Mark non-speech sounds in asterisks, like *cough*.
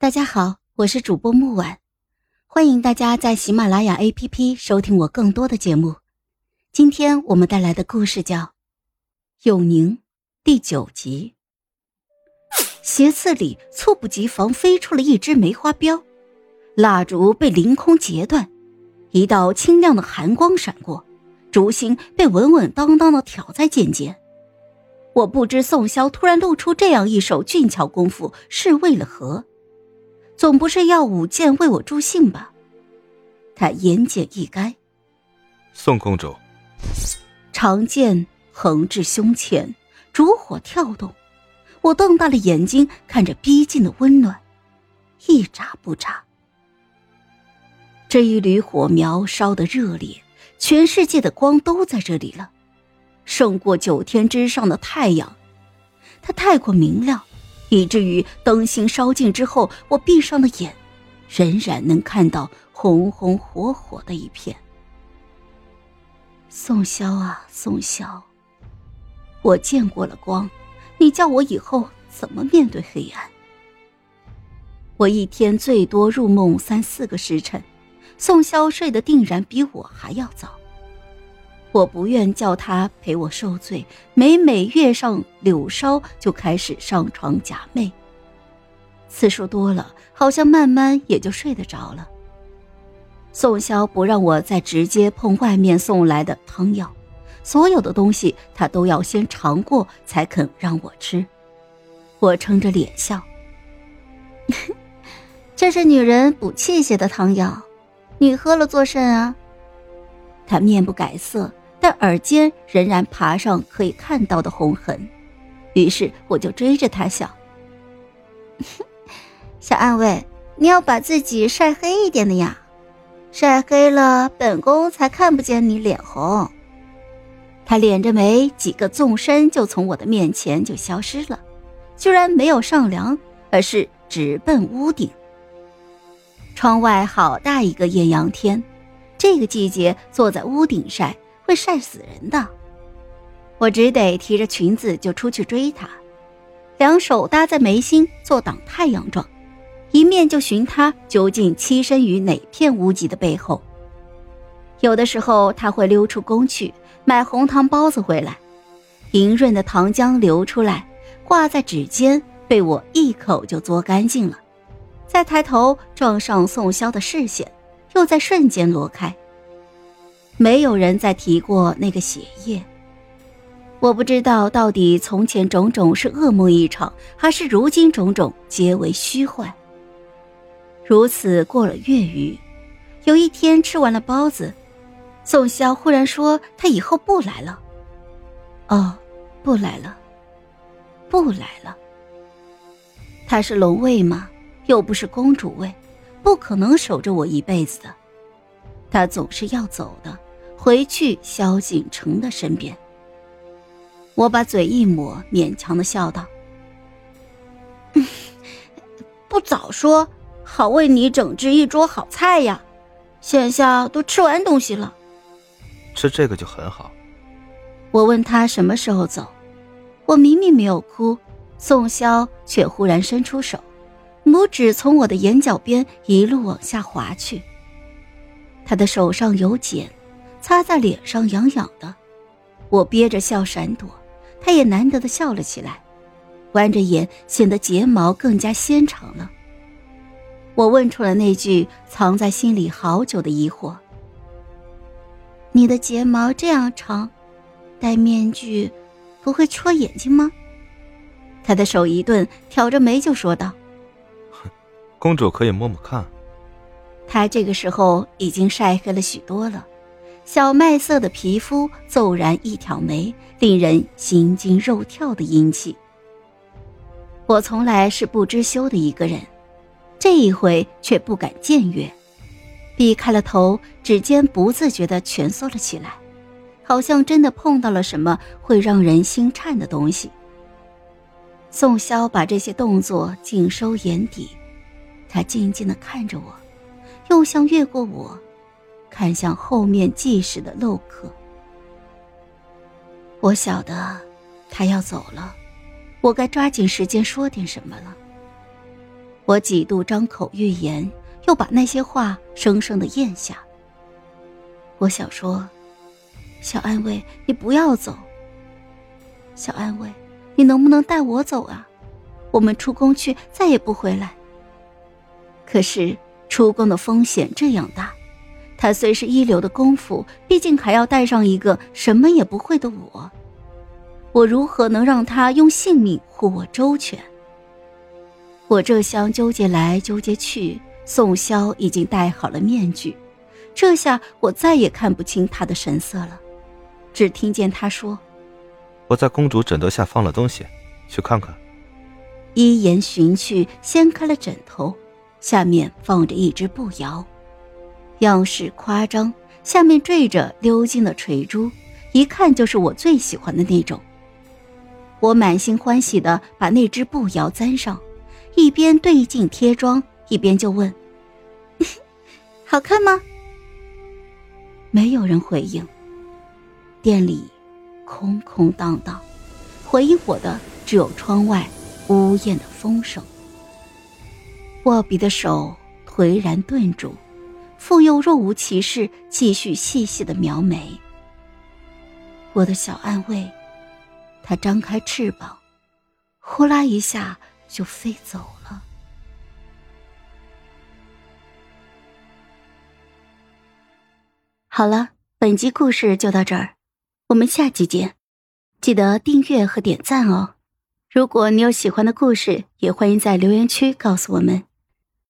大家好，我是主播木婉，欢迎大家在喜马拉雅 APP 收听我更多的节目。今天我们带来的故事叫《永宁》第九集。斜刺里猝不及防飞出了一支梅花镖，蜡烛被凌空截断，一道清亮的寒光闪过，烛芯被稳稳当当的挑在剑尖。我不知宋潇突然露出这样一手俊俏功夫是为了何？总不是要舞剑为我助兴吧？他言简意赅。宋公主，长剑横至胸前，烛火跳动。我瞪大了眼睛看着逼近的温暖，一眨不眨。这一缕火苗烧得热烈，全世界的光都在这里了。胜过九天之上的太阳，它太过明亮，以至于灯芯烧尽之后，我闭上了眼，仍然能看到红红火火的一片。宋萧啊，宋萧，我见过了光，你叫我以后怎么面对黑暗？我一天最多入梦三四个时辰，宋萧睡得定然比我还要早。我不愿叫他陪我受罪，每每月上柳梢就开始上床假寐。次数多了，好像慢慢也就睡得着了。宋萧不让我再直接碰外面送来的汤药，所有的东西他都要先尝过才肯让我吃。我撑着脸笑：“ *laughs* 这是女人补气血的汤药，你喝了作甚啊？”他面不改色。但耳尖仍然爬上可以看到的红痕，于是我就追着他笑：“ *laughs* 小暗卫，你要把自己晒黑一点的呀，晒黑了本宫才看不见你脸红。”他敛着眉，几个纵身就从我的面前就消失了，居然没有上梁，而是直奔屋顶。窗外好大一个艳阳天，这个季节坐在屋顶晒。会晒死人的，我只得提着裙子就出去追他，两手搭在眉心做挡太阳状，一面就寻他究竟栖身于哪片屋脊的背后。有的时候他会溜出宫去买红糖包子回来，莹润的糖浆流出来，挂在指尖，被我一口就嘬干净了。再抬头撞上宋萧的视线，又在瞬间挪开。没有人再提过那个血液。我不知道到底从前种种是噩梦一场，还是如今种种皆为虚幻。如此过了月余，有一天吃完了包子，宋萧忽然说他以后不来了。哦，不来了，不来了。他是龙卫吗？又不是公主位，不可能守着我一辈子的。他总是要走的。回去萧景城的身边，我把嘴一抹，勉强的笑道：“ *laughs* 不早说，好为你整治一桌好菜呀！现下都吃完东西了，吃这个就很好。”我问他什么时候走，我明明没有哭，宋萧却忽然伸出手，拇指从我的眼角边一路往下滑去，他的手上有茧。擦在脸上痒痒的，我憋着笑闪躲，他也难得的笑了起来，弯着眼，显得睫毛更加纤长了。我问出了那句藏在心里好久的疑惑：“你的睫毛这样长，戴面具不会戳眼睛吗？”他的手一顿，挑着眉就说道：“ *laughs* 公主可以摸摸看。”他这个时候已经晒黑了许多了。小麦色的皮肤，骤然一挑眉，令人心惊肉跳的阴气。我从来是不知羞的一个人，这一回却不敢僭越，避开了头，指尖不自觉地蜷缩了起来，好像真的碰到了什么会让人心颤的东西。宋潇把这些动作尽收眼底，他静静地看着我，又像越过我。看向后面计时的漏客，我晓得他要走了，我该抓紧时间说点什么了。我几度张口欲言，又把那些话生生的咽下。我想说：“小安慰，你不要走。”小安慰，你能不能带我走啊？我们出宫去，再也不回来。可是出宫的风险这样大，他虽是一流的功夫，毕竟还要带上一个什么也不会的我。我如何能让他用性命护我周全？我这厢纠结来纠结去，宋潇已经戴好了面具，这下我再也看不清他的神色了，只听见他说：“我在公主枕头下放了东西，去看看。”依言寻去，掀开了枕头，下面放着一只步摇，样式夸张，下面缀着鎏金的垂珠，一看就是我最喜欢的那种。我满心欢喜的把那只步摇簪上。一边对镜贴妆，一边就问：“ *laughs* 好看吗？”没有人回应。店里空空荡荡，回应我的只有窗外呜咽的风声。握笔的手颓然顿住，复又若无其事，继续细细的描眉。我的小暗卫，他张开翅膀，呼啦一下。就飞走了。好了，本集故事就到这儿，我们下集见，记得订阅和点赞哦。如果你有喜欢的故事，也欢迎在留言区告诉我们。